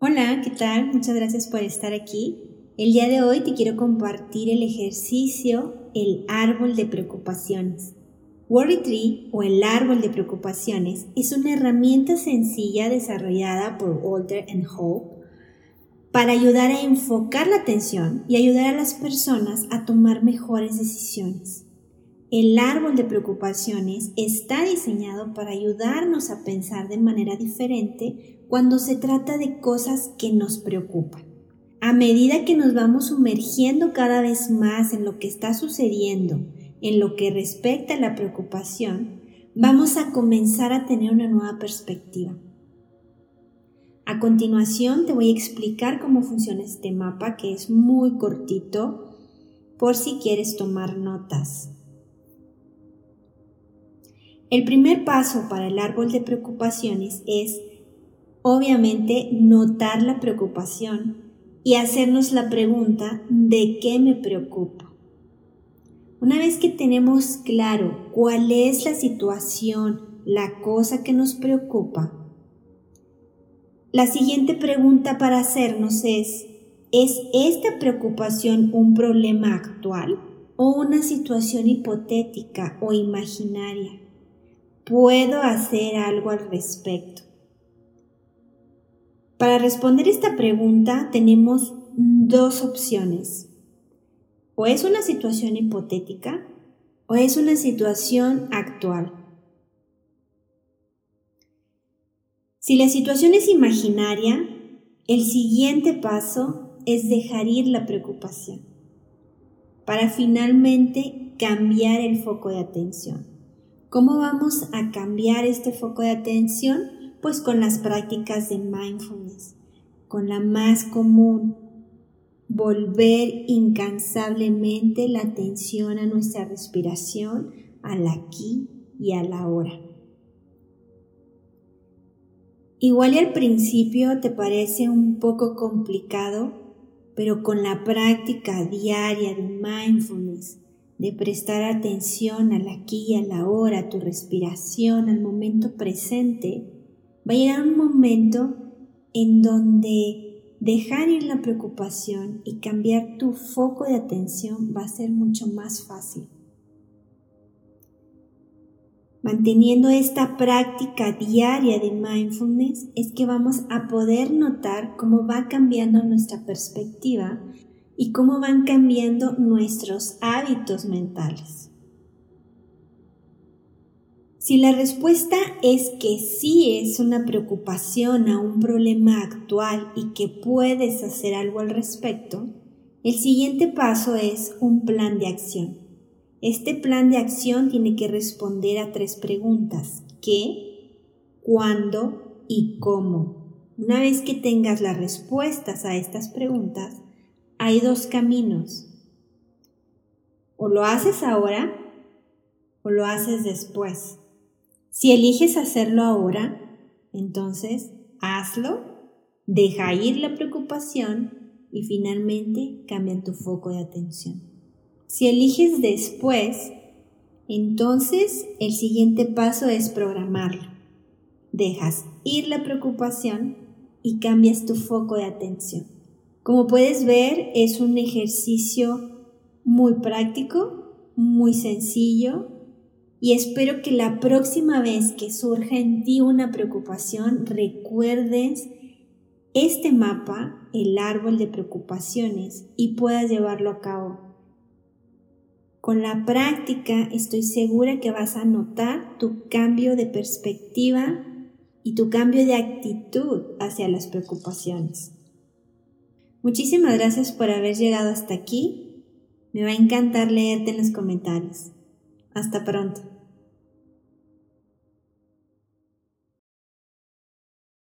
Hola, ¿qué tal? Muchas gracias por estar aquí. El día de hoy te quiero compartir el ejercicio El árbol de preocupaciones. Worry Tree o el árbol de preocupaciones es una herramienta sencilla desarrollada por Walter and Hope para ayudar a enfocar la atención y ayudar a las personas a tomar mejores decisiones. El árbol de preocupaciones está diseñado para ayudarnos a pensar de manera diferente cuando se trata de cosas que nos preocupan. A medida que nos vamos sumergiendo cada vez más en lo que está sucediendo, en lo que respecta a la preocupación, vamos a comenzar a tener una nueva perspectiva. A continuación te voy a explicar cómo funciona este mapa que es muy cortito por si quieres tomar notas. El primer paso para el árbol de preocupaciones es Obviamente, notar la preocupación y hacernos la pregunta ¿de qué me preocupa? Una vez que tenemos claro cuál es la situación, la cosa que nos preocupa, la siguiente pregunta para hacernos es, ¿es esta preocupación un problema actual o una situación hipotética o imaginaria? ¿Puedo hacer algo al respecto? Para responder esta pregunta tenemos dos opciones. O es una situación hipotética o es una situación actual. Si la situación es imaginaria, el siguiente paso es dejar ir la preocupación para finalmente cambiar el foco de atención. ¿Cómo vamos a cambiar este foco de atención? Pues con las prácticas de mindfulness, con la más común, volver incansablemente la atención a nuestra respiración, al aquí y a la hora. Igual al principio te parece un poco complicado, pero con la práctica diaria de mindfulness, de prestar atención al aquí y a la hora, a tu respiración, al momento presente, va a llegar un momento en donde dejar ir la preocupación y cambiar tu foco de atención va a ser mucho más fácil. Manteniendo esta práctica diaria de mindfulness es que vamos a poder notar cómo va cambiando nuestra perspectiva y cómo van cambiando nuestros hábitos mentales. Si la respuesta es que sí es una preocupación a un problema actual y que puedes hacer algo al respecto, el siguiente paso es un plan de acción. Este plan de acción tiene que responder a tres preguntas. ¿Qué? ¿Cuándo? ¿Y cómo? Una vez que tengas las respuestas a estas preguntas, hay dos caminos. O lo haces ahora o lo haces después. Si eliges hacerlo ahora, entonces hazlo, deja ir la preocupación y finalmente cambia tu foco de atención. Si eliges después, entonces el siguiente paso es programarlo. Dejas ir la preocupación y cambias tu foco de atención. Como puedes ver, es un ejercicio muy práctico, muy sencillo y espero que la próxima vez que surja en ti una preocupación recuerdes este mapa, el árbol de preocupaciones, y puedas llevarlo a cabo. Con la práctica estoy segura que vas a notar tu cambio de perspectiva y tu cambio de actitud hacia las preocupaciones. Muchísimas gracias por haber llegado hasta aquí. Me va a encantar leerte en los comentarios. Hasta pronto.